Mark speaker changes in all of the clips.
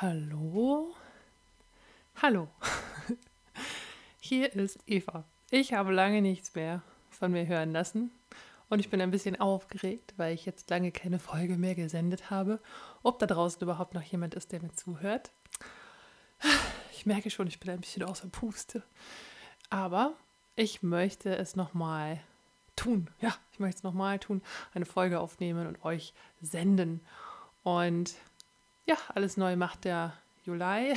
Speaker 1: Hallo? Hallo. Hier ist Eva. Ich habe lange nichts mehr von mir hören lassen und ich bin ein bisschen aufgeregt, weil ich jetzt lange keine Folge mehr gesendet habe. Ob da draußen überhaupt noch jemand ist, der mir zuhört. Ich merke schon, ich bin ein bisschen außer Puste. Aber ich möchte es nochmal tun. Ja, ich möchte es nochmal tun. Eine Folge aufnehmen und euch senden. Und ja, alles neu macht der Juli.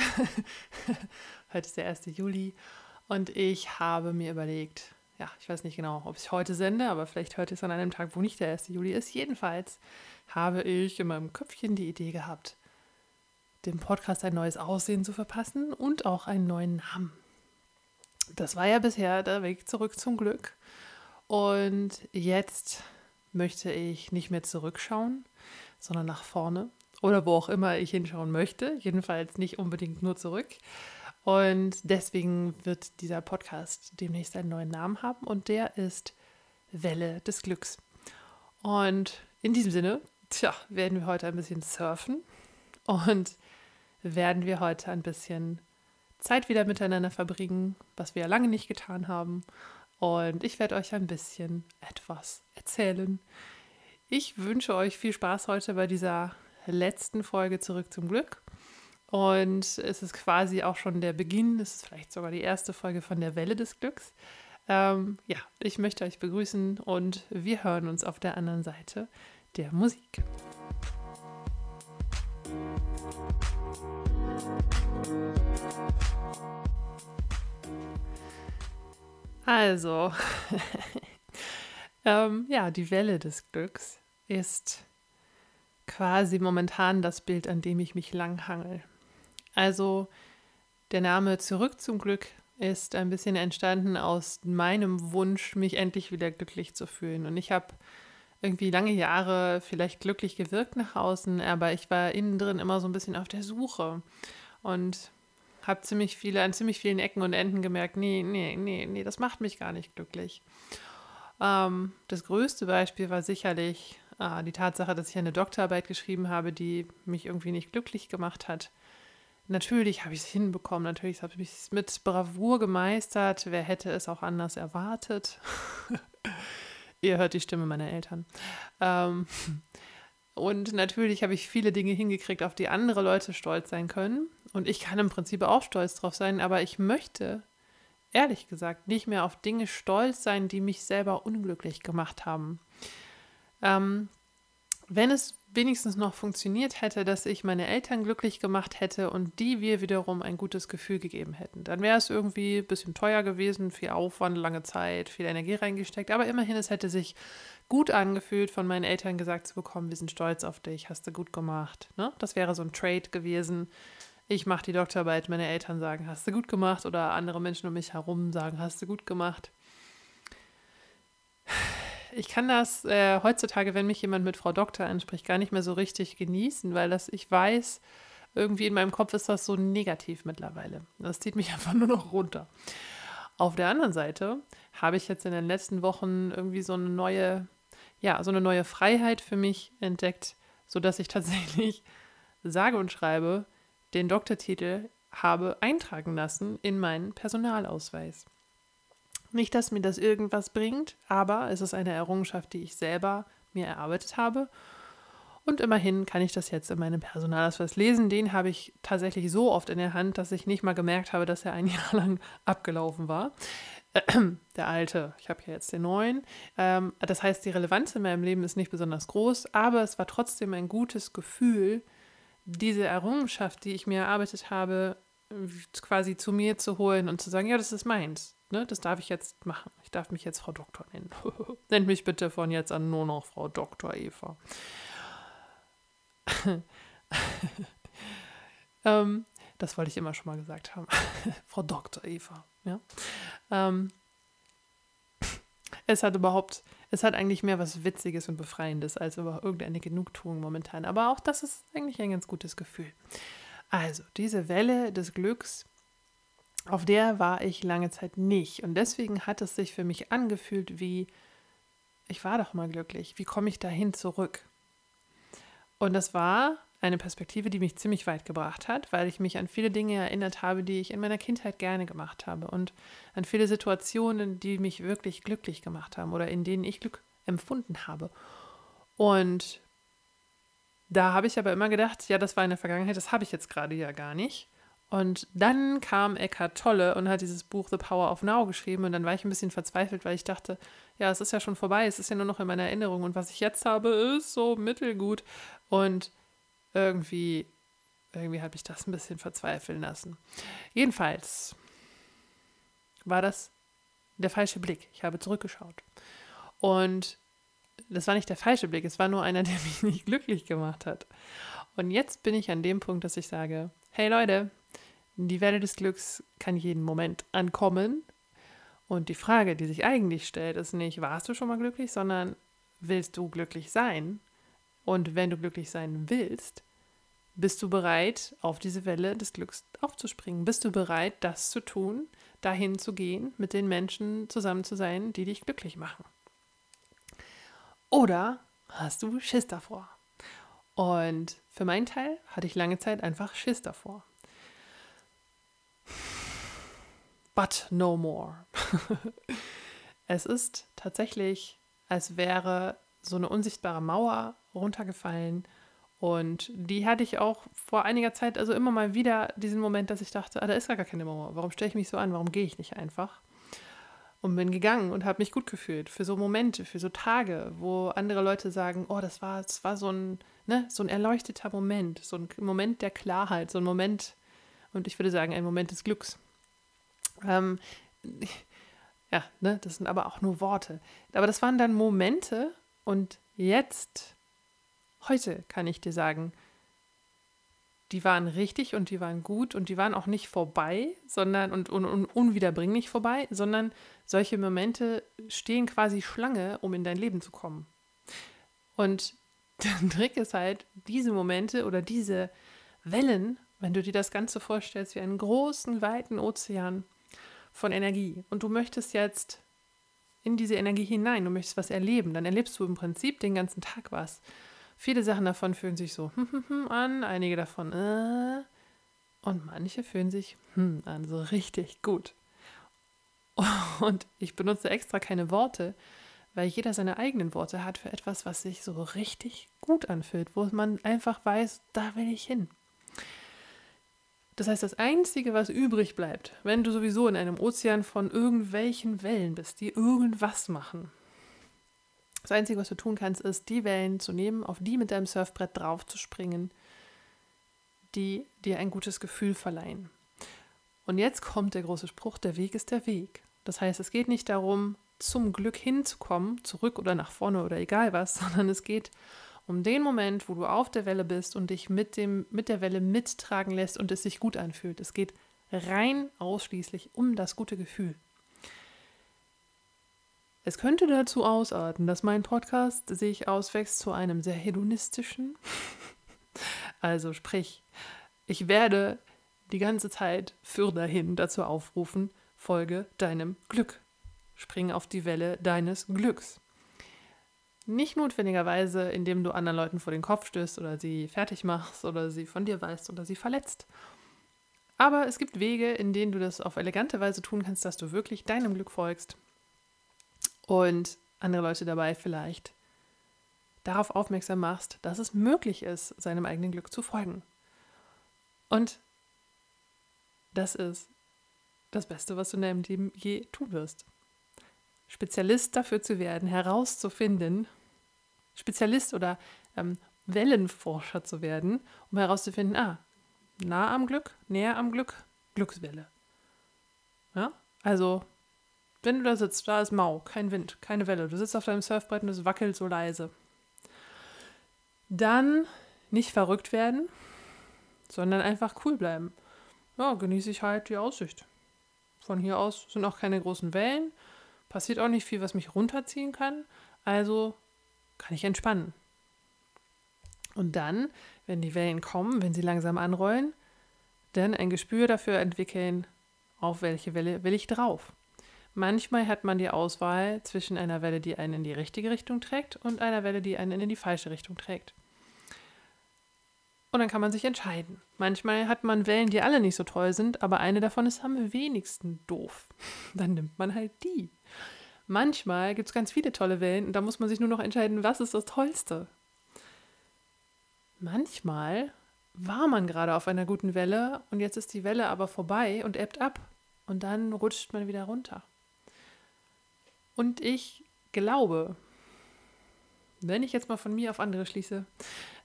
Speaker 1: heute ist der 1. Juli. Und ich habe mir überlegt, ja, ich weiß nicht genau, ob ich heute sende, aber vielleicht hört ihr es an einem Tag, wo nicht der 1. Juli ist. Jedenfalls habe ich in meinem Köpfchen die Idee gehabt, dem Podcast ein neues Aussehen zu verpassen und auch einen neuen Namen. Das war ja bisher der Weg zurück zum Glück. Und jetzt möchte ich nicht mehr zurückschauen, sondern nach vorne oder wo auch immer ich hinschauen möchte. Jedenfalls nicht unbedingt nur zurück. Und deswegen wird dieser Podcast demnächst einen neuen Namen haben und der ist Welle des Glücks. Und in diesem Sinne, tja, werden wir heute ein bisschen surfen und werden wir heute ein bisschen Zeit wieder miteinander verbringen, was wir ja lange nicht getan haben. Und ich werde euch ein bisschen etwas erzählen. Ich wünsche euch viel Spaß heute bei dieser letzten Folge zurück zum Glück. Und es ist quasi auch schon der Beginn, es ist vielleicht sogar die erste Folge von der Welle des Glücks. Ähm, ja, ich möchte euch begrüßen und wir hören uns auf der anderen Seite der Musik. Also, ähm, ja, die Welle des Glücks ist quasi momentan das Bild, an dem ich mich langhangel. Also der Name Zurück zum Glück ist ein bisschen entstanden aus meinem Wunsch, mich endlich wieder glücklich zu fühlen. Und ich habe irgendwie lange Jahre vielleicht glücklich gewirkt nach außen, aber ich war innen drin immer so ein bisschen auf der Suche und habe ziemlich viele, an ziemlich vielen Ecken und Enden gemerkt, nee, nee, nee, nee, das macht mich gar nicht glücklich. Ähm, das größte Beispiel war sicherlich die Tatsache, dass ich eine Doktorarbeit geschrieben habe, die mich irgendwie nicht glücklich gemacht hat. Natürlich habe ich es hinbekommen, natürlich habe ich es mit Bravour gemeistert. Wer hätte es auch anders erwartet? Ihr hört die Stimme meiner Eltern. Ähm, und natürlich habe ich viele Dinge hingekriegt, auf die andere Leute stolz sein können. Und ich kann im Prinzip auch stolz drauf sein, aber ich möchte, ehrlich gesagt, nicht mehr auf Dinge stolz sein, die mich selber unglücklich gemacht haben. Ähm, wenn es wenigstens noch funktioniert hätte, dass ich meine Eltern glücklich gemacht hätte und die wir wiederum ein gutes Gefühl gegeben hätten, dann wäre es irgendwie ein bisschen teuer gewesen, viel Aufwand, lange Zeit, viel Energie reingesteckt, aber immerhin, es hätte sich gut angefühlt, von meinen Eltern gesagt zu bekommen, wir sind stolz auf dich, hast du gut gemacht. Ne? Das wäre so ein Trade gewesen. Ich mache die Doktorarbeit, meine Eltern sagen, hast du gut gemacht oder andere Menschen um mich herum sagen, hast du gut gemacht ich kann das äh, heutzutage, wenn mich jemand mit Frau Doktor anspricht, gar nicht mehr so richtig genießen, weil das, ich weiß, irgendwie in meinem Kopf ist das so negativ mittlerweile. Das zieht mich einfach nur noch runter. Auf der anderen Seite habe ich jetzt in den letzten Wochen irgendwie so eine neue, ja, so eine neue Freiheit für mich entdeckt, sodass ich tatsächlich sage und schreibe, den Doktortitel habe eintragen lassen in meinen Personalausweis. Nicht, dass mir das irgendwas bringt, aber es ist eine Errungenschaft, die ich selber mir erarbeitet habe. Und immerhin kann ich das jetzt in meinem Personalausweis lesen. Den habe ich tatsächlich so oft in der Hand, dass ich nicht mal gemerkt habe, dass er ein Jahr lang abgelaufen war. Der alte, ich habe ja jetzt den neuen. Ähm, das heißt, die Relevanz in meinem Leben ist nicht besonders groß, aber es war trotzdem ein gutes Gefühl, diese Errungenschaft, die ich mir erarbeitet habe, quasi zu mir zu holen und zu sagen, ja, das ist meins. Ne, das darf ich jetzt machen. Ich darf mich jetzt Frau Doktor nennen. Nennt mich bitte von jetzt an nur noch Frau Doktor Eva. ähm, das wollte ich immer schon mal gesagt haben. Frau Doktor Eva. Ja. Ähm, es hat überhaupt, es hat eigentlich mehr was Witziges und Befreiendes als über irgendeine Genugtuung momentan. Aber auch das ist eigentlich ein ganz gutes Gefühl. Also, diese Welle des Glücks auf der war ich lange Zeit nicht. Und deswegen hat es sich für mich angefühlt wie, ich war doch mal glücklich. Wie komme ich dahin zurück? Und das war eine Perspektive, die mich ziemlich weit gebracht hat, weil ich mich an viele Dinge erinnert habe, die ich in meiner Kindheit gerne gemacht habe und an viele Situationen, die mich wirklich glücklich gemacht haben oder in denen ich Glück empfunden habe. Und da habe ich aber immer gedacht, ja, das war in der Vergangenheit, das habe ich jetzt gerade ja gar nicht. Und dann kam Eckhart Tolle und hat dieses Buch The Power of Now geschrieben. Und dann war ich ein bisschen verzweifelt, weil ich dachte, ja, es ist ja schon vorbei, es ist ja nur noch in meiner Erinnerung. Und was ich jetzt habe, ist so mittelgut. Und irgendwie, irgendwie hat mich das ein bisschen verzweifeln lassen. Jedenfalls war das der falsche Blick. Ich habe zurückgeschaut. Und das war nicht der falsche Blick, es war nur einer, der mich nicht glücklich gemacht hat. Und jetzt bin ich an dem Punkt, dass ich sage, hey Leute, die Welle des Glücks kann jeden Moment ankommen. Und die Frage, die sich eigentlich stellt, ist nicht, warst du schon mal glücklich, sondern willst du glücklich sein? Und wenn du glücklich sein willst, bist du bereit, auf diese Welle des Glücks aufzuspringen? Bist du bereit, das zu tun, dahin zu gehen, mit den Menschen zusammen zu sein, die dich glücklich machen? Oder hast du Schiss davor? Und für meinen Teil hatte ich lange Zeit einfach Schiss davor. But no more. es ist tatsächlich, als wäre so eine unsichtbare Mauer runtergefallen. Und die hatte ich auch vor einiger Zeit, also immer mal wieder diesen Moment, dass ich dachte, ah, da ist gar keine Mauer. Warum stelle ich mich so an? Warum gehe ich nicht einfach? Und bin gegangen und habe mich gut gefühlt für so Momente, für so Tage, wo andere Leute sagen, oh, das war, das war so ein, ne, so ein erleuchteter Moment, so ein Moment der Klarheit, so ein Moment, und ich würde sagen, ein Moment des Glücks. Ähm, ja, ne, das sind aber auch nur Worte. Aber das waren dann Momente und jetzt, heute kann ich dir sagen, die waren richtig und die waren gut und die waren auch nicht vorbei, sondern und, und, und unwiederbringlich vorbei, sondern solche Momente stehen quasi Schlange, um in dein Leben zu kommen. Und der Trick ist halt, diese Momente oder diese Wellen, wenn du dir das Ganze vorstellst wie einen großen, weiten Ozean von Energie und du möchtest jetzt in diese Energie hinein, du möchtest was erleben, dann erlebst du im Prinzip den ganzen Tag was. Viele Sachen davon fühlen sich so hm, hm, hm, an, einige davon äh, und manche fühlen sich hm, an, so richtig gut. Und ich benutze extra keine Worte, weil jeder seine eigenen Worte hat für etwas, was sich so richtig gut anfühlt, wo man einfach weiß, da will ich hin. Das heißt, das Einzige, was übrig bleibt, wenn du sowieso in einem Ozean von irgendwelchen Wellen bist, die irgendwas machen, das Einzige, was du tun kannst, ist, die Wellen zu nehmen, auf die mit deinem Surfbrett drauf zu springen, die dir ein gutes Gefühl verleihen. Und jetzt kommt der große Spruch, der Weg ist der Weg. Das heißt, es geht nicht darum, zum Glück hinzukommen, zurück oder nach vorne oder egal was, sondern es geht um den Moment, wo du auf der Welle bist und dich mit, dem, mit der Welle mittragen lässt und es sich gut anfühlt. Es geht rein ausschließlich um das gute Gefühl. Es könnte dazu ausarten, dass mein Podcast sich auswächst zu einem sehr hedonistischen. also sprich, ich werde die ganze Zeit für dahin dazu aufrufen, folge deinem Glück. Spring auf die Welle deines Glücks. Nicht notwendigerweise, indem du anderen Leuten vor den Kopf stößt oder sie fertig machst oder sie von dir weißt oder sie verletzt. Aber es gibt Wege, in denen du das auf elegante Weise tun kannst, dass du wirklich deinem Glück folgst und andere Leute dabei vielleicht darauf aufmerksam machst, dass es möglich ist, seinem eigenen Glück zu folgen. Und das ist das Beste, was du in deinem Leben je tun wirst. Spezialist dafür zu werden, herauszufinden, Spezialist oder ähm, Wellenforscher zu werden, um herauszufinden, ah, nah am Glück, näher am Glück, Glückswelle. Ja, also wenn du da sitzt, da ist mau, kein Wind, keine Welle. Du sitzt auf deinem Surfbrett und es wackelt so leise. Dann nicht verrückt werden, sondern einfach cool bleiben. Ja, genieße ich halt die Aussicht. Von hier aus sind auch keine großen Wellen, passiert auch nicht viel, was mich runterziehen kann. Also kann ich entspannen. Und dann, wenn die Wellen kommen, wenn sie langsam anrollen, dann ein Gespür dafür entwickeln, auf welche Welle will ich drauf. Manchmal hat man die Auswahl zwischen einer Welle, die einen in die richtige Richtung trägt und einer Welle, die einen in die falsche Richtung trägt. Und dann kann man sich entscheiden. Manchmal hat man Wellen, die alle nicht so toll sind, aber eine davon ist am wenigsten doof. Dann nimmt man halt die. Manchmal gibt es ganz viele tolle Wellen und da muss man sich nur noch entscheiden, was ist das Tollste. Manchmal war man gerade auf einer guten Welle und jetzt ist die Welle aber vorbei und ebbt ab und dann rutscht man wieder runter. Und ich glaube, wenn ich jetzt mal von mir auf andere schließe,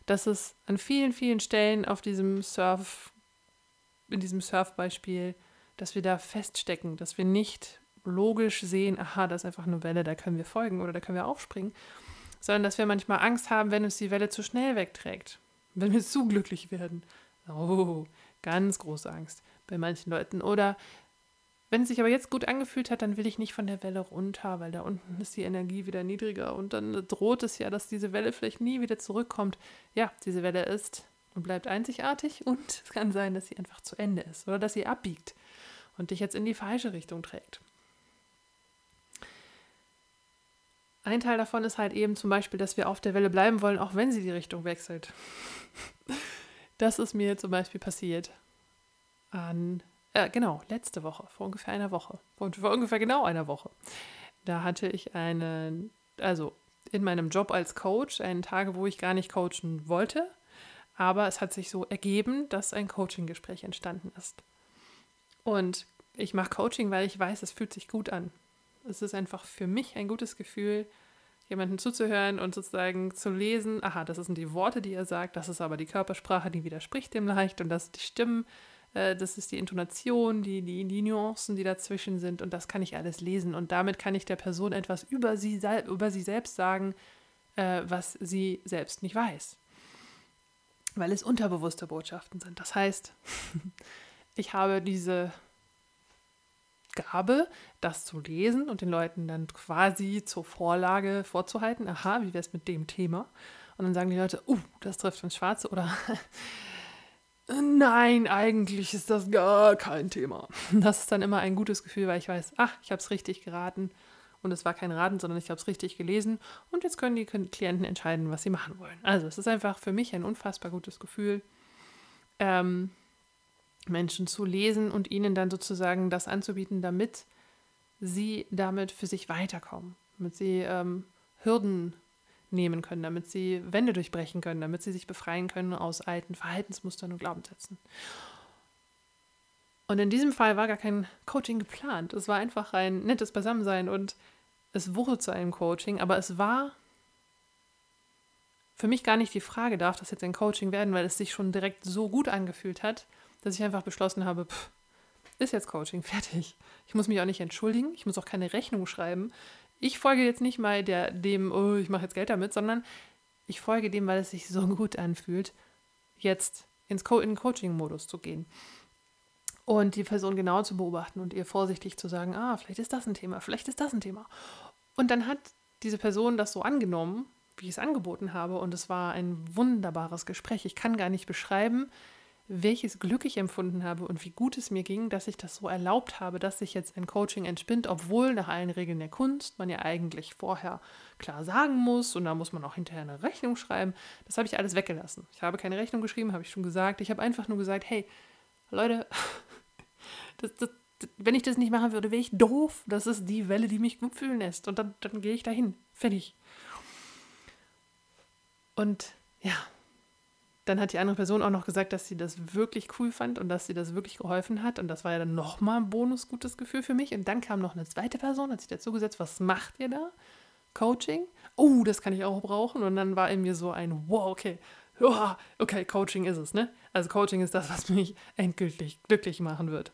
Speaker 1: dass es an vielen, vielen Stellen auf diesem Surf, in diesem Surfbeispiel, dass wir da feststecken, dass wir nicht logisch sehen, aha, das ist einfach eine Welle, da können wir folgen oder da können wir aufspringen, sondern dass wir manchmal Angst haben, wenn uns die Welle zu schnell wegträgt, wenn wir zu glücklich werden. Oh, ganz große Angst bei manchen Leuten. Oder wenn es sich aber jetzt gut angefühlt hat, dann will ich nicht von der Welle runter, weil da unten ist die Energie wieder niedriger und dann droht es ja, dass diese Welle vielleicht nie wieder zurückkommt. Ja, diese Welle ist und bleibt einzigartig und es kann sein, dass sie einfach zu Ende ist oder dass sie abbiegt und dich jetzt in die falsche Richtung trägt. Ein Teil davon ist halt eben zum Beispiel, dass wir auf der Welle bleiben wollen, auch wenn sie die Richtung wechselt. Das ist mir zum Beispiel passiert an äh, genau, letzte Woche, vor ungefähr einer Woche. Und vor ungefähr genau einer Woche. Da hatte ich einen, also in meinem Job als Coach, einen Tage, wo ich gar nicht coachen wollte. Aber es hat sich so ergeben, dass ein Coaching-Gespräch entstanden ist. Und ich mache Coaching, weil ich weiß, es fühlt sich gut an. Es ist einfach für mich ein gutes Gefühl, jemanden zuzuhören und sozusagen zu lesen, aha, das sind die Worte, die er sagt, das ist aber die Körpersprache, die widerspricht dem leicht und das sind die Stimmen, äh, das ist die Intonation, die, die, die Nuancen, die dazwischen sind und das kann ich alles lesen. Und damit kann ich der Person etwas über sie, über sie selbst sagen, äh, was sie selbst nicht weiß. Weil es unterbewusste Botschaften sind. Das heißt, ich habe diese Gabe, das zu lesen und den Leuten dann quasi zur Vorlage vorzuhalten. Aha, wie wäre es mit dem Thema? Und dann sagen die Leute, uh, das trifft ins Schwarze oder Nein, eigentlich ist das gar kein Thema. Das ist dann immer ein gutes Gefühl, weil ich weiß, ach, ich habe es richtig geraten. Und es war kein Raten, sondern ich habe es richtig gelesen. Und jetzt können die Klienten entscheiden, was sie machen wollen. Also es ist einfach für mich ein unfassbar gutes Gefühl, ähm, Menschen zu lesen und ihnen dann sozusagen das anzubieten, damit sie damit für sich weiterkommen, damit sie ähm, Hürden nehmen können, damit sie Wände durchbrechen können, damit sie sich befreien können aus alten Verhaltensmustern und Glaubenssätzen. Und in diesem Fall war gar kein Coaching geplant. Es war einfach ein nettes Beisammensein und es wurde zu einem Coaching, aber es war für mich gar nicht die Frage, darf das jetzt ein Coaching werden, weil es sich schon direkt so gut angefühlt hat, dass ich einfach beschlossen habe, pff, ist jetzt Coaching, fertig. Ich muss mich auch nicht entschuldigen, ich muss auch keine Rechnung schreiben ich folge jetzt nicht mal der, dem, oh, ich mache jetzt Geld damit, sondern ich folge dem, weil es sich so gut anfühlt, jetzt ins Co in Coaching-Modus zu gehen. Und die Person genau zu beobachten und ihr vorsichtig zu sagen, ah, vielleicht ist das ein Thema, vielleicht ist das ein Thema. Und dann hat diese Person das so angenommen, wie ich es angeboten habe. Und es war ein wunderbares Gespräch. Ich kann gar nicht beschreiben, welches Glück ich empfunden habe und wie gut es mir ging, dass ich das so erlaubt habe, dass sich jetzt ein Coaching entspinnt, obwohl nach allen Regeln der Kunst man ja eigentlich vorher klar sagen muss und da muss man auch hinterher eine Rechnung schreiben. Das habe ich alles weggelassen. Ich habe keine Rechnung geschrieben, habe ich schon gesagt. Ich habe einfach nur gesagt, hey, Leute, das, das, wenn ich das nicht machen würde, wäre ich doof. Das ist die Welle, die mich gut fühlen lässt. Und dann, dann gehe ich dahin. Fertig. Und ja, dann hat die andere Person auch noch gesagt, dass sie das wirklich cool fand und dass sie das wirklich geholfen hat. Und das war ja dann nochmal ein bonus gutes Gefühl für mich. Und dann kam noch eine zweite Person, hat sich dazu gesetzt, was macht ihr da? Coaching? Oh, das kann ich auch brauchen. Und dann war in mir so ein, wow, okay, okay, Coaching ist es, ne? Also Coaching ist das, was mich endgültig glücklich machen wird.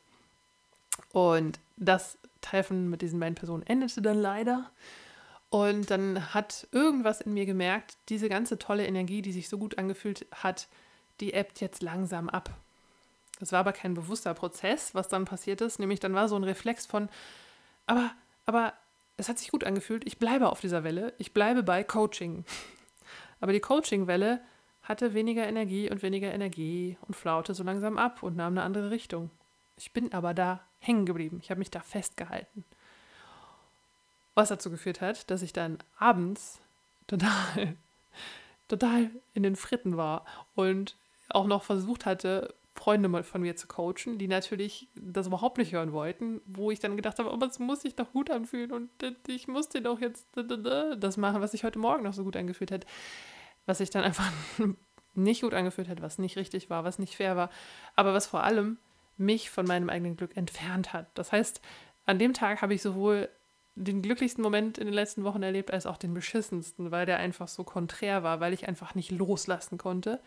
Speaker 1: Und das Treffen mit diesen beiden Personen endete dann leider. Und dann hat irgendwas in mir gemerkt, diese ganze tolle Energie, die sich so gut angefühlt hat, die ebbt jetzt langsam ab. Das war aber kein bewusster Prozess, was dann passiert ist. Nämlich dann war so ein Reflex von, aber, aber es hat sich gut angefühlt, ich bleibe auf dieser Welle, ich bleibe bei Coaching. Aber die Coaching-Welle hatte weniger Energie und weniger Energie und flaute so langsam ab und nahm eine andere Richtung. Ich bin aber da hängen geblieben, ich habe mich da festgehalten. Was dazu geführt hat, dass ich dann abends total, total in den Fritten war und auch noch versucht hatte, Freunde von mir zu coachen, die natürlich das überhaupt nicht hören wollten, wo ich dann gedacht habe, aber es muss sich doch gut anfühlen und ich musste doch jetzt das machen, was sich heute Morgen noch so gut angefühlt hat, was sich dann einfach nicht gut angefühlt hat, was nicht richtig war, was nicht fair war, aber was vor allem mich von meinem eigenen Glück entfernt hat. Das heißt, an dem Tag habe ich sowohl den glücklichsten Moment in den letzten Wochen erlebt, als auch den beschissensten, weil der einfach so konträr war, weil ich einfach nicht loslassen konnte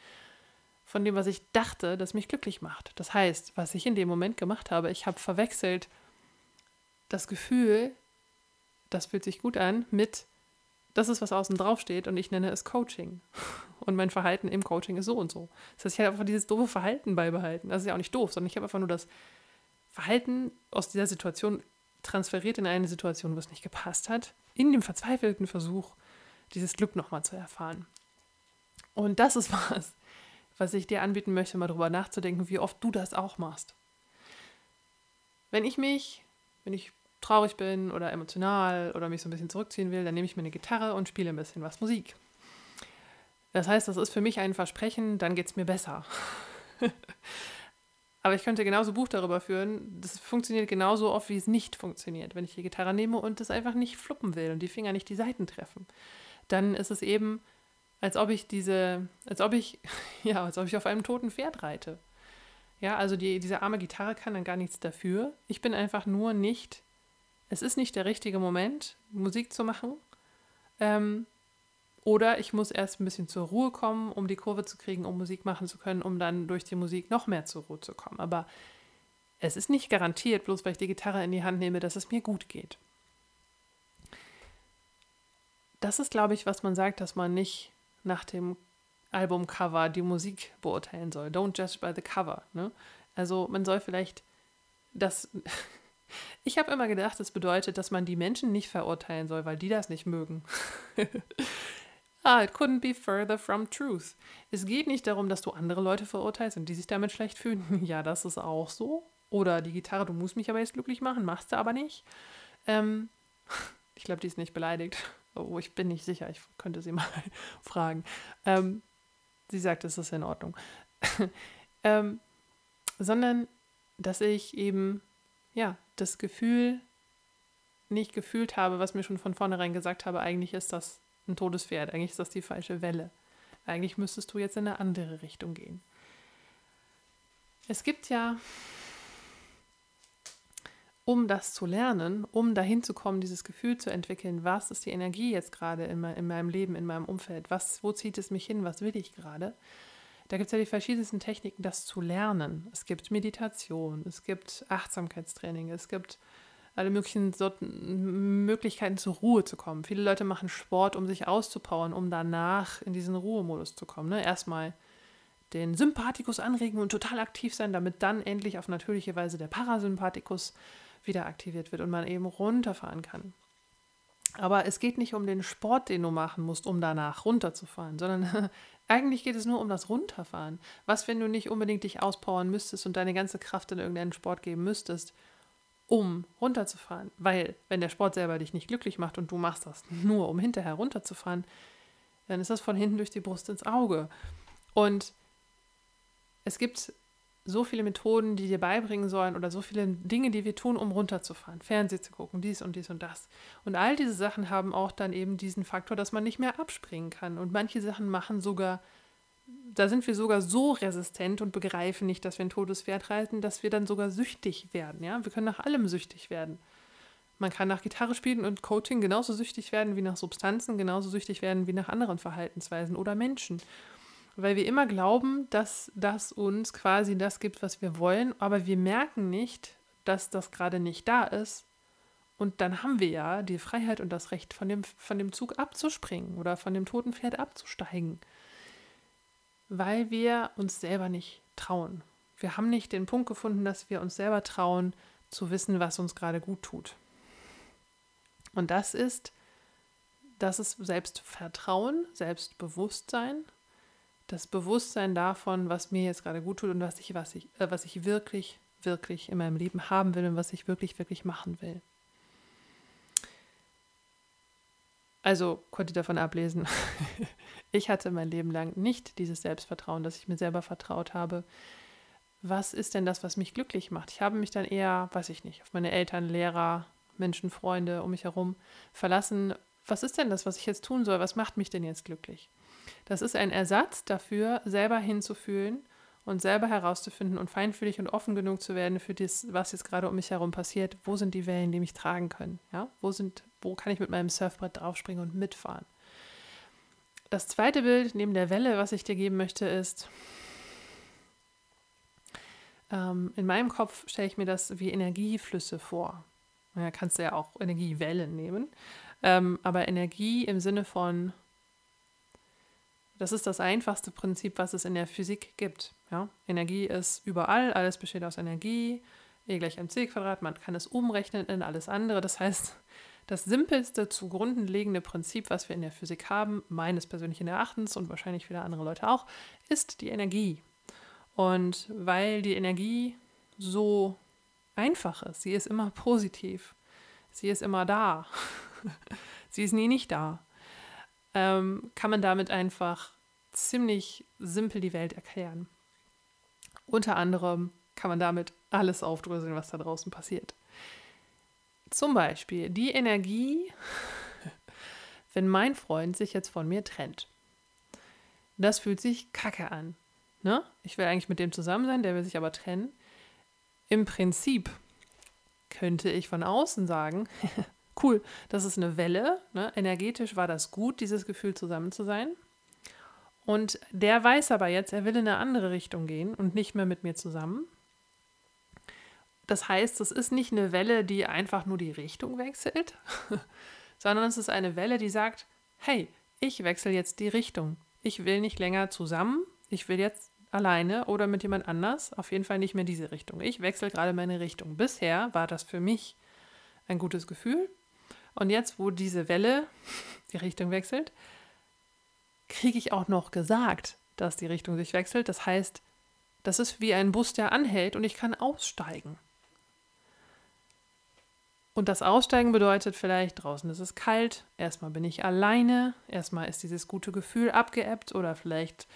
Speaker 1: von dem, was ich dachte, das mich glücklich macht. Das heißt, was ich in dem Moment gemacht habe, ich habe verwechselt das Gefühl, das fühlt sich gut an, mit das ist, was außen drauf steht und ich nenne es Coaching. Und mein Verhalten im Coaching ist so und so. Das heißt, ich habe einfach dieses doofe Verhalten beibehalten. Das ist ja auch nicht doof, sondern ich habe einfach nur das Verhalten aus dieser Situation transferiert in eine Situation, wo es nicht gepasst hat, in dem verzweifelten Versuch, dieses Glück nochmal zu erfahren. Und das ist was, was ich dir anbieten möchte, mal darüber nachzudenken, wie oft du das auch machst. Wenn ich mich, wenn ich traurig bin oder emotional oder mich so ein bisschen zurückziehen will, dann nehme ich mir eine Gitarre und spiele ein bisschen was Musik. Das heißt, das ist für mich ein Versprechen, dann geht es mir besser. Aber ich könnte genauso Buch darüber führen. Das funktioniert genauso oft, wie es nicht funktioniert. Wenn ich die Gitarre nehme und es einfach nicht fluppen will und die Finger nicht die Saiten treffen, dann ist es eben als ob ich diese, als ob ich, ja, als ob ich auf einem toten Pferd reite. Ja, also die, diese arme Gitarre kann dann gar nichts dafür. Ich bin einfach nur nicht, es ist nicht der richtige Moment, Musik zu machen. Ähm, oder ich muss erst ein bisschen zur Ruhe kommen, um die Kurve zu kriegen, um Musik machen zu können, um dann durch die Musik noch mehr zur Ruhe zu kommen. Aber es ist nicht garantiert, bloß weil ich die Gitarre in die Hand nehme, dass es mir gut geht. Das ist, glaube ich, was man sagt, dass man nicht nach dem Albumcover die Musik beurteilen soll. Don't judge by the cover. Ne? Also man soll vielleicht das. Ich habe immer gedacht, das bedeutet, dass man die Menschen nicht verurteilen soll, weil die das nicht mögen. ah, it couldn't be further from truth. Es geht nicht darum, dass du andere Leute verurteilst und die sich damit schlecht fühlen. ja, das ist auch so. Oder die Gitarre, du musst mich aber jetzt glücklich machen, machst du aber nicht. Ähm, ich glaube, die ist nicht beleidigt. Oh, ich bin nicht sicher, ich könnte sie mal fragen. Ähm, sie sagt, es ist in Ordnung. ähm, sondern, dass ich eben, ja, das Gefühl nicht gefühlt habe, was mir schon von vornherein gesagt habe, eigentlich ist das ein totes Pferd, eigentlich ist das die falsche Welle. Eigentlich müsstest du jetzt in eine andere Richtung gehen. Es gibt ja um das zu lernen, um dahin zu kommen, dieses Gefühl zu entwickeln, was ist die Energie jetzt gerade in, in, meinem Leben, in meinem Umfeld, was, wo zieht es mich hin, was will ich gerade. Da gibt es ja die verschiedensten Techniken, das zu lernen. Es gibt Meditation, es gibt Achtsamkeitstraining, es gibt alle möglichen Sorten, Möglichkeiten zur Ruhe zu kommen. Viele Leute machen Sport, um sich auszupowern, um danach in diesen Ruhemodus zu kommen. Ne? Erstmal den Sympathikus anregen und total aktiv sein, damit dann endlich auf natürliche Weise der Parasympathikus wieder aktiviert wird und man eben runterfahren kann. Aber es geht nicht um den Sport, den du machen musst, um danach runterzufahren, sondern eigentlich geht es nur um das Runterfahren. Was, wenn du nicht unbedingt dich auspowern müsstest und deine ganze Kraft in irgendeinen Sport geben müsstest, um runterzufahren? Weil, wenn der Sport selber dich nicht glücklich macht und du machst das nur, um hinterher runterzufahren, dann ist das von hinten durch die Brust ins Auge. Und es gibt so viele Methoden, die dir beibringen sollen oder so viele Dinge, die wir tun, um runterzufahren, Fernsehen zu gucken, dies und dies und das. Und all diese Sachen haben auch dann eben diesen Faktor, dass man nicht mehr abspringen kann. Und manche Sachen machen sogar, da sind wir sogar so resistent und begreifen nicht, dass wir ein totes Pferd reiten, dass wir dann sogar süchtig werden. Ja? Wir können nach allem süchtig werden. Man kann nach Gitarre spielen und Coaching genauso süchtig werden wie nach Substanzen, genauso süchtig werden wie nach anderen Verhaltensweisen oder Menschen weil wir immer glauben, dass das uns quasi das gibt, was wir wollen, aber wir merken nicht, dass das gerade nicht da ist. Und dann haben wir ja die Freiheit und das Recht, von dem, von dem Zug abzuspringen oder von dem toten Pferd abzusteigen, weil wir uns selber nicht trauen. Wir haben nicht den Punkt gefunden, dass wir uns selber trauen, zu wissen, was uns gerade gut tut. Und das ist, das ist Selbstvertrauen, Selbstbewusstsein das Bewusstsein davon, was mir jetzt gerade gut tut und was ich, was ich, äh, was ich wirklich, wirklich in meinem Leben haben will und was ich wirklich, wirklich machen will. Also konnte davon ablesen, ich hatte mein Leben lang nicht dieses Selbstvertrauen, dass ich mir selber vertraut habe. Was ist denn das, was mich glücklich macht? Ich habe mich dann eher, weiß ich nicht, auf meine Eltern, Lehrer, Menschen, Freunde um mich herum verlassen. Was ist denn das, was ich jetzt tun soll? Was macht mich denn jetzt glücklich? Das ist ein Ersatz dafür, selber hinzufühlen und selber herauszufinden und feinfühlig und offen genug zu werden für das, was jetzt gerade um mich herum passiert. Wo sind die Wellen, die mich tragen können? Ja? Wo, sind, wo kann ich mit meinem Surfbrett draufspringen und mitfahren? Das zweite Bild neben der Welle, was ich dir geben möchte, ist, ähm, in meinem Kopf stelle ich mir das wie Energieflüsse vor. Ja, kannst du ja auch Energiewellen nehmen. Ähm, aber Energie im Sinne von das ist das einfachste Prinzip, was es in der Physik gibt. Ja? Energie ist überall, alles besteht aus Energie, E gleich mc Quadrat, man kann es umrechnen in alles andere. Das heißt, das simpelste zugrunde liegende Prinzip, was wir in der Physik haben, meines persönlichen Erachtens und wahrscheinlich viele andere Leute auch, ist die Energie. Und weil die Energie so einfach ist, sie ist immer positiv, sie ist immer da, sie ist nie nicht da ähm, kann man damit einfach ziemlich simpel die Welt erklären. Unter anderem kann man damit alles aufdröseln, was da draußen passiert. Zum Beispiel die Energie, wenn mein Freund sich jetzt von mir trennt. Das fühlt sich kacke an. Ne? Ich will eigentlich mit dem zusammen sein, der will sich aber trennen. Im Prinzip könnte ich von außen sagen, cool, das ist eine Welle. Ne? Energetisch war das gut, dieses Gefühl zusammen zu sein. Und der weiß aber jetzt, er will in eine andere Richtung gehen und nicht mehr mit mir zusammen. Das heißt, es ist nicht eine Welle, die einfach nur die Richtung wechselt, sondern es ist eine Welle, die sagt, hey, ich wechsle jetzt die Richtung. Ich will nicht länger zusammen, ich will jetzt alleine oder mit jemand anders, auf jeden Fall nicht mehr diese Richtung. Ich wechsle gerade meine Richtung. Bisher war das für mich ein gutes Gefühl, und jetzt, wo diese Welle die Richtung wechselt, kriege ich auch noch gesagt, dass die Richtung sich wechselt. Das heißt, das ist wie ein Bus, der anhält und ich kann aussteigen. Und das Aussteigen bedeutet vielleicht, draußen ist es kalt, erstmal bin ich alleine, erstmal ist dieses gute Gefühl abgeebbt oder vielleicht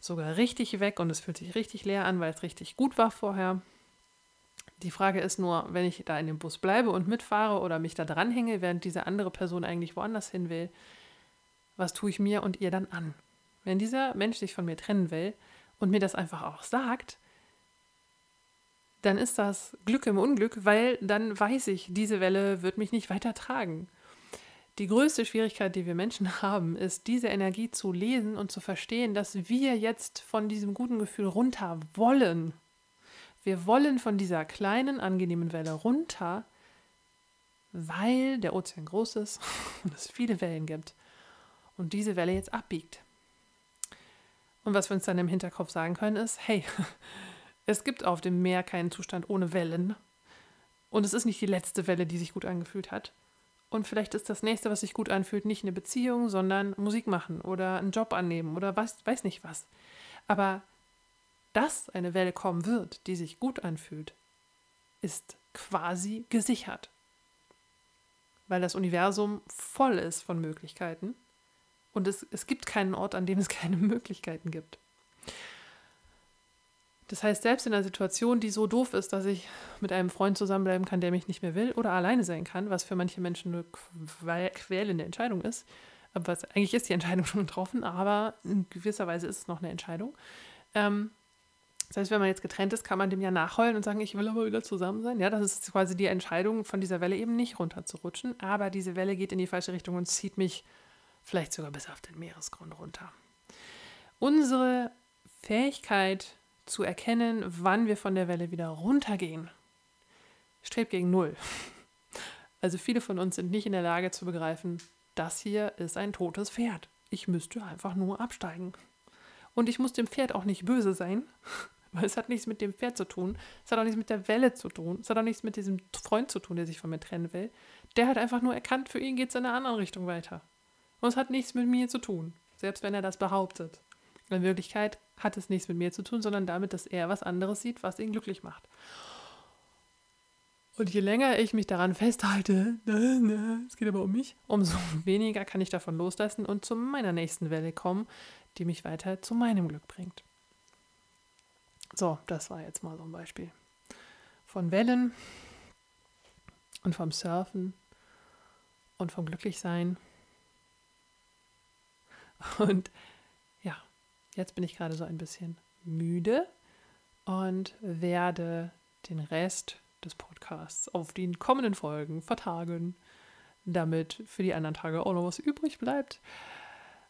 Speaker 1: sogar richtig weg und es fühlt sich richtig leer an, weil es richtig gut war vorher. Die Frage ist nur, wenn ich da in dem Bus bleibe und mitfahre oder mich da dranhänge, während diese andere Person eigentlich woanders hin will, was tue ich mir und ihr dann an? Wenn dieser Mensch sich von mir trennen will und mir das einfach auch sagt, dann ist das Glück im Unglück, weil dann weiß ich, diese Welle wird mich nicht weiter tragen. Die größte Schwierigkeit, die wir Menschen haben, ist, diese Energie zu lesen und zu verstehen, dass wir jetzt von diesem guten Gefühl runter wollen. Wir wollen von dieser kleinen, angenehmen Welle runter, weil der Ozean groß ist und es viele Wellen gibt und diese Welle jetzt abbiegt. Und was wir uns dann im Hinterkopf sagen können, ist, hey, es gibt auf dem Meer keinen Zustand ohne Wellen. Und es ist nicht die letzte Welle, die sich gut angefühlt hat. Und vielleicht ist das nächste, was sich gut anfühlt, nicht eine Beziehung, sondern Musik machen oder einen Job annehmen oder was, weiß nicht was. Aber dass eine Welle kommen wird, die sich gut anfühlt, ist quasi gesichert. Weil das Universum voll ist von Möglichkeiten und es, es gibt keinen Ort, an dem es keine Möglichkeiten gibt. Das heißt, selbst in einer Situation, die so doof ist, dass ich mit einem Freund zusammenbleiben kann, der mich nicht mehr will oder alleine sein kann, was für manche Menschen eine quälende Entscheidung ist, aber was, eigentlich ist die Entscheidung schon getroffen, aber in gewisser Weise ist es noch eine Entscheidung, ähm, das heißt, wenn man jetzt getrennt ist, kann man dem ja nachheulen und sagen, ich will aber wieder zusammen sein. Ja, das ist quasi die Entscheidung, von dieser Welle eben nicht runterzurutschen. Aber diese Welle geht in die falsche Richtung und zieht mich vielleicht sogar bis auf den Meeresgrund runter. Unsere Fähigkeit zu erkennen, wann wir von der Welle wieder runtergehen, strebt gegen Null. Also viele von uns sind nicht in der Lage zu begreifen, das hier ist ein totes Pferd. Ich müsste einfach nur absteigen. Und ich muss dem Pferd auch nicht böse sein, weil es hat nichts mit dem Pferd zu tun. Es hat auch nichts mit der Welle zu tun. Es hat auch nichts mit diesem Freund zu tun, der sich von mir trennen will. Der hat einfach nur erkannt, für ihn geht es in einer anderen Richtung weiter. Und es hat nichts mit mir zu tun, selbst wenn er das behauptet. In Wirklichkeit hat es nichts mit mir zu tun, sondern damit, dass er was anderes sieht, was ihn glücklich macht. Und je länger ich mich daran festhalte, es geht aber um mich, umso weniger kann ich davon loslassen und zu meiner nächsten Welle kommen, die mich weiter zu meinem Glück bringt. So, das war jetzt mal so ein Beispiel von Wellen und vom Surfen und vom Glücklichsein. Und jetzt bin ich gerade so ein bisschen müde und werde den Rest des Podcasts auf die kommenden Folgen vertagen, damit für die anderen Tage auch noch was übrig bleibt.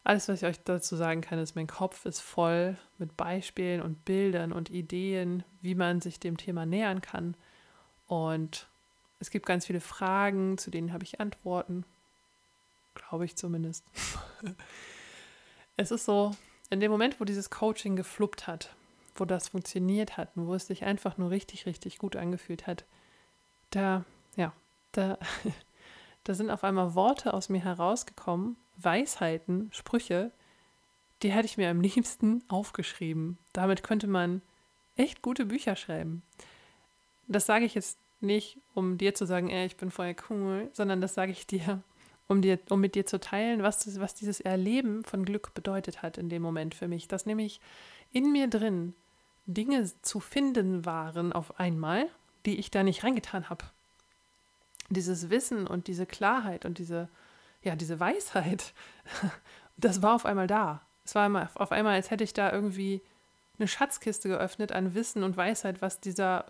Speaker 1: Alles, was ich euch dazu sagen kann, ist, mein Kopf ist voll mit Beispielen und Bildern und Ideen, wie man sich dem Thema nähern kann. Und es gibt ganz viele Fragen, zu denen habe ich Antworten. Glaube ich zumindest. es ist so, in dem Moment, wo dieses Coaching gefluppt hat, wo das funktioniert hat und wo es sich einfach nur richtig, richtig gut angefühlt hat, da, ja, da, da sind auf einmal Worte aus mir herausgekommen, Weisheiten, Sprüche, die hätte ich mir am liebsten aufgeschrieben. Damit könnte man echt gute Bücher schreiben. Das sage ich jetzt nicht, um dir zu sagen, ey, ich bin voll cool, sondern das sage ich dir, um, dir, um mit dir zu teilen, was, das, was dieses Erleben von Glück bedeutet hat in dem Moment für mich. Dass nämlich in mir drin Dinge zu finden waren auf einmal, die ich da nicht reingetan habe. Dieses Wissen und diese Klarheit und diese ja, diese Weisheit, das war auf einmal da. Es war auf einmal, als hätte ich da irgendwie eine Schatzkiste geöffnet an Wissen und Weisheit, was dieser,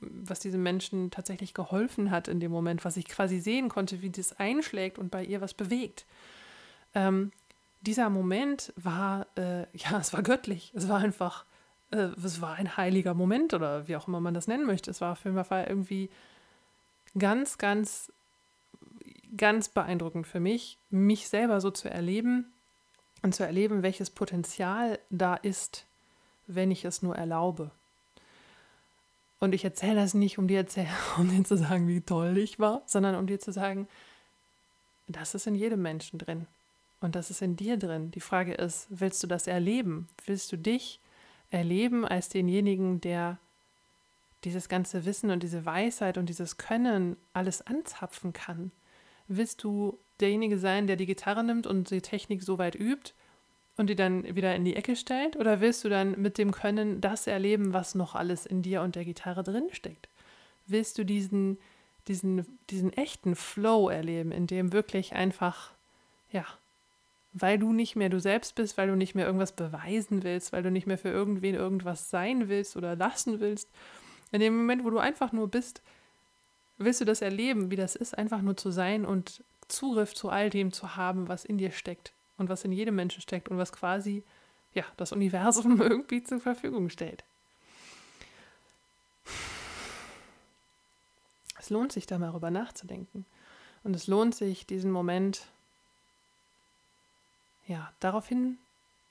Speaker 1: was diesem Menschen tatsächlich geholfen hat in dem Moment, was ich quasi sehen konnte, wie das einschlägt und bei ihr was bewegt. Ähm, dieser Moment war, äh, ja, es war göttlich. Es war einfach, äh, es war ein heiliger Moment oder wie auch immer man das nennen möchte. Es war für mich irgendwie ganz, ganz ganz beeindruckend für mich, mich selber so zu erleben und zu erleben, welches Potenzial da ist, wenn ich es nur erlaube. Und ich erzähle das nicht, um dir, erzähl um dir zu sagen, wie toll ich war, sondern um dir zu sagen, das ist in jedem Menschen drin. Und das ist in dir drin. Die Frage ist, willst du das erleben? Willst du dich erleben als denjenigen, der dieses ganze Wissen und diese Weisheit und dieses Können alles anzapfen kann? Willst du derjenige sein, der die Gitarre nimmt und die Technik so weit übt und die dann wieder in die Ecke stellt? Oder willst du dann mit dem Können das erleben, was noch alles in dir und der Gitarre drinsteckt? Willst du diesen, diesen, diesen echten Flow erleben, in dem wirklich einfach, ja, weil du nicht mehr du selbst bist, weil du nicht mehr irgendwas beweisen willst, weil du nicht mehr für irgendwen irgendwas sein willst oder lassen willst. In dem Moment, wo du einfach nur bist, willst du das erleben, wie das ist, einfach nur zu sein und Zugriff zu all dem zu haben, was in dir steckt und was in jedem Menschen steckt und was quasi ja, das Universum irgendwie zur Verfügung stellt. Es lohnt sich da mal darüber nachzudenken. Und es lohnt sich, diesen Moment ja, daraufhin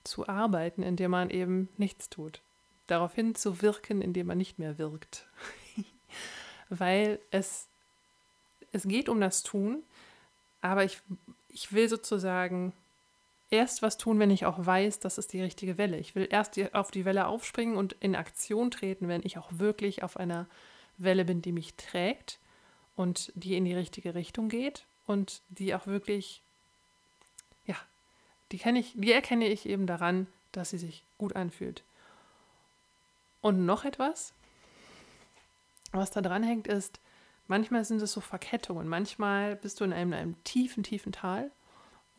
Speaker 1: zu arbeiten, indem man eben nichts tut. Daraufhin zu wirken, indem man nicht mehr wirkt. weil es, es geht um das Tun, aber ich, ich will sozusagen erst was tun, wenn ich auch weiß, das ist die richtige Welle. Ich will erst die, auf die Welle aufspringen und in Aktion treten, wenn ich auch wirklich auf einer Welle bin, die mich trägt und die in die richtige Richtung geht und die auch wirklich, ja, die, kenne ich, die erkenne ich eben daran, dass sie sich gut anfühlt. Und noch etwas, was da dran hängt, ist, manchmal sind es so Verkettungen. Manchmal bist du in einem, einem tiefen, tiefen Tal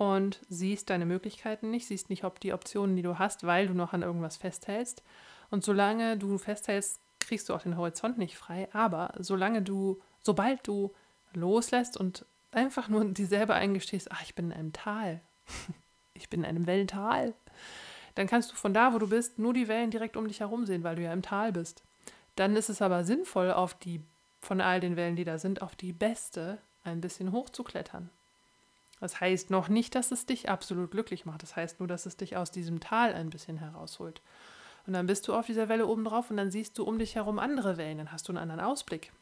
Speaker 1: und siehst deine Möglichkeiten nicht, siehst nicht, ob die Optionen, die du hast, weil du noch an irgendwas festhältst. Und solange du festhältst, kriegst du auch den Horizont nicht frei. Aber solange du, sobald du loslässt und einfach nur dir selber eingestehst, ach, ich bin in einem Tal, ich bin in einem Wellental, dann kannst du von da, wo du bist, nur die Wellen direkt um dich herum sehen, weil du ja im Tal bist. Dann ist es aber sinnvoll, auf die, von all den Wellen, die da sind, auf die beste ein bisschen hochzuklettern. Das heißt noch nicht, dass es dich absolut glücklich macht. Das heißt nur, dass es dich aus diesem Tal ein bisschen herausholt. Und dann bist du auf dieser Welle oben drauf und dann siehst du um dich herum andere Wellen. Dann hast du einen anderen Ausblick.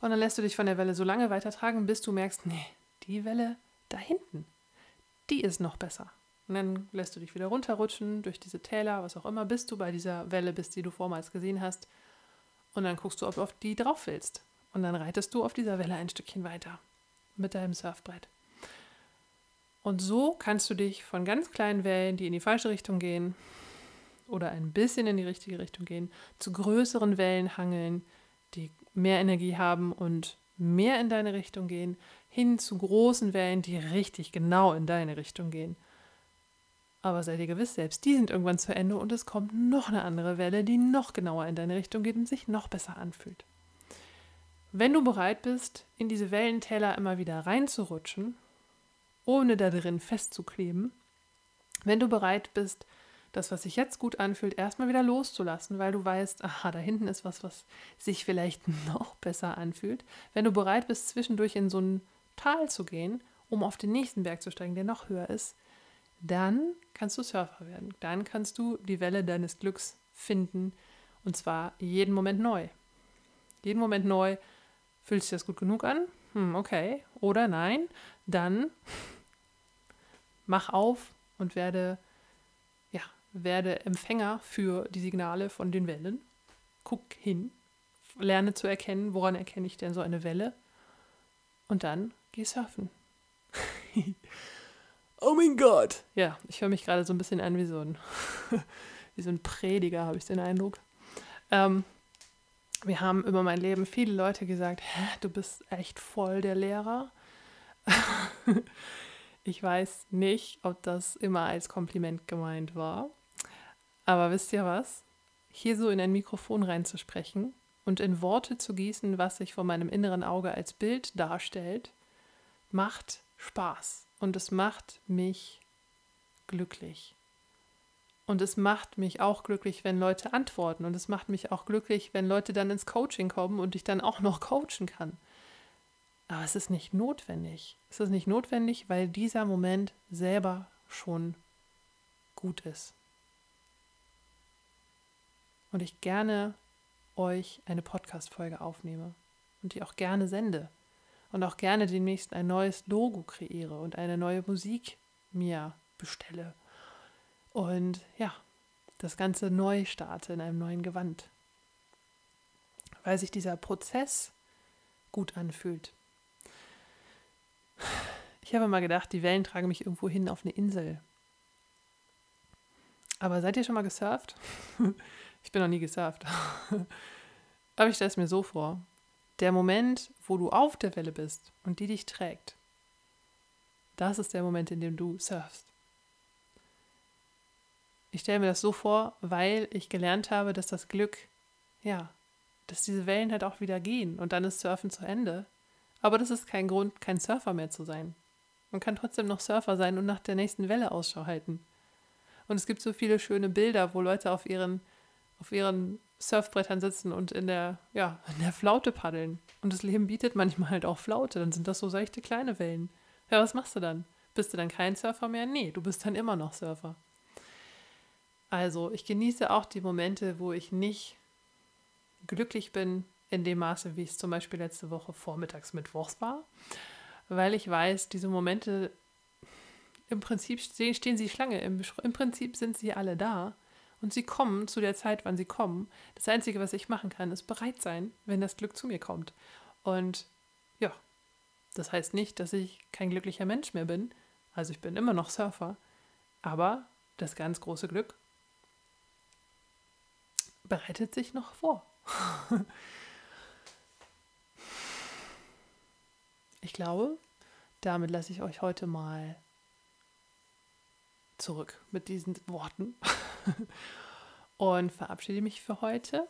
Speaker 1: Und dann lässt du dich von der Welle so lange weitertragen, bis du merkst, nee, die Welle da hinten, die ist noch besser. Und dann lässt du dich wieder runterrutschen durch diese Täler, was auch immer, bis du bei dieser Welle bist, die du vormals gesehen hast. Und dann guckst du, ob du auf die drauf willst. Und dann reitest du auf dieser Welle ein Stückchen weiter mit deinem Surfbrett. Und so kannst du dich von ganz kleinen Wellen, die in die falsche Richtung gehen oder ein bisschen in die richtige Richtung gehen, zu größeren Wellen hangeln, die mehr Energie haben und mehr in deine Richtung gehen, hin zu großen Wellen, die richtig genau in deine Richtung gehen. Aber sei dir gewiss, selbst die sind irgendwann zu Ende und es kommt noch eine andere Welle, die noch genauer in deine Richtung geht und sich noch besser anfühlt. Wenn du bereit bist, in diese Wellentäler immer wieder reinzurutschen, ohne da drin festzukleben, wenn du bereit bist, das, was sich jetzt gut anfühlt, erstmal wieder loszulassen, weil du weißt, aha, da hinten ist was, was sich vielleicht noch besser anfühlt. Wenn du bereit bist, zwischendurch in so ein Tal zu gehen, um auf den nächsten Berg zu steigen, der noch höher ist, dann kannst du Surfer werden. Dann kannst du die Welle deines Glücks finden und zwar jeden Moment neu. Jeden Moment neu. Fühlt sich das gut genug an? Hm, okay. Oder nein? Dann mach auf und werde werde Empfänger für die Signale von den Wellen. Guck hin, lerne zu erkennen, woran erkenne ich denn so eine Welle. Und dann geh surfen. oh mein Gott! Ja, ich höre mich gerade so ein bisschen an wie so ein, wie so ein Prediger, habe ich den Eindruck. Ähm, wir haben über mein Leben viele Leute gesagt, Hä, du bist echt voll der Lehrer. ich weiß nicht, ob das immer als Kompliment gemeint war. Aber wisst ihr was? Hier so in ein Mikrofon reinzusprechen und in Worte zu gießen, was sich vor meinem inneren Auge als Bild darstellt, macht Spaß und es macht mich glücklich. Und es macht mich auch glücklich, wenn Leute antworten. Und es macht mich auch glücklich, wenn Leute dann ins Coaching kommen und ich dann auch noch coachen kann. Aber es ist nicht notwendig. Es ist nicht notwendig, weil dieser Moment selber schon gut ist und ich gerne euch eine Podcast-Folge aufnehme und die auch gerne sende und auch gerne demnächst ein neues Logo kreiere und eine neue Musik mir bestelle und ja, das Ganze neu starte in einem neuen Gewand, weil sich dieser Prozess gut anfühlt. Ich habe mal gedacht, die Wellen tragen mich irgendwo hin auf eine Insel. Aber seid ihr schon mal gesurft? Ich bin noch nie gesurft. Aber ich stelle es mir so vor. Der Moment, wo du auf der Welle bist und die dich trägt, das ist der Moment, in dem du surfst. Ich stelle mir das so vor, weil ich gelernt habe, dass das Glück, ja, dass diese Wellen halt auch wieder gehen und dann ist Surfen zu Ende. Aber das ist kein Grund, kein Surfer mehr zu sein. Man kann trotzdem noch Surfer sein und nach der nächsten Welle Ausschau halten. Und es gibt so viele schöne Bilder, wo Leute auf ihren auf ihren Surfbrettern sitzen und in der, ja, in der Flaute paddeln. Und das Leben bietet manchmal halt auch Flaute. Dann sind das so seichte kleine Wellen. Ja, was machst du dann? Bist du dann kein Surfer mehr? Nee, du bist dann immer noch Surfer. Also, ich genieße auch die Momente, wo ich nicht glücklich bin, in dem Maße, wie es zum Beispiel letzte Woche vormittags Mittwochs war, weil ich weiß, diese Momente, im Prinzip stehen, sie Schlange, im, im Prinzip sind sie alle da und sie kommen zu der Zeit, wann sie kommen. Das Einzige, was ich machen kann, ist bereit sein, wenn das Glück zu mir kommt. Und ja, das heißt nicht, dass ich kein glücklicher Mensch mehr bin. Also ich bin immer noch Surfer. Aber das ganz große Glück bereitet sich noch vor. ich glaube, damit lasse ich euch heute mal zurück mit diesen Worten. und verabschiede mich für heute.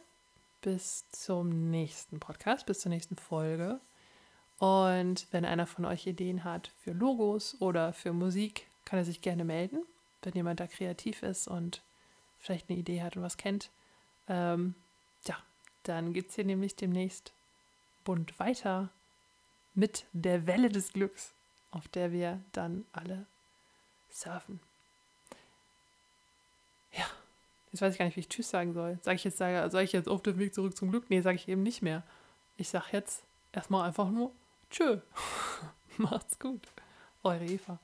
Speaker 1: Bis zum nächsten Podcast, bis zur nächsten Folge. Und wenn einer von euch Ideen hat für Logos oder für Musik, kann er sich gerne melden. Wenn jemand da kreativ ist und vielleicht eine Idee hat und was kennt. Ähm, ja, dann geht es hier nämlich demnächst bunt weiter mit der Welle des Glücks, auf der wir dann alle surfen. Jetzt weiß ich gar nicht, wie ich Tschüss sagen soll. Sag ich jetzt, sage, sage ich jetzt auf dem Weg zurück zum Glück? Nee, sage ich eben nicht mehr. Ich sage jetzt erstmal einfach nur Tschö. Macht's gut. Eure Eva.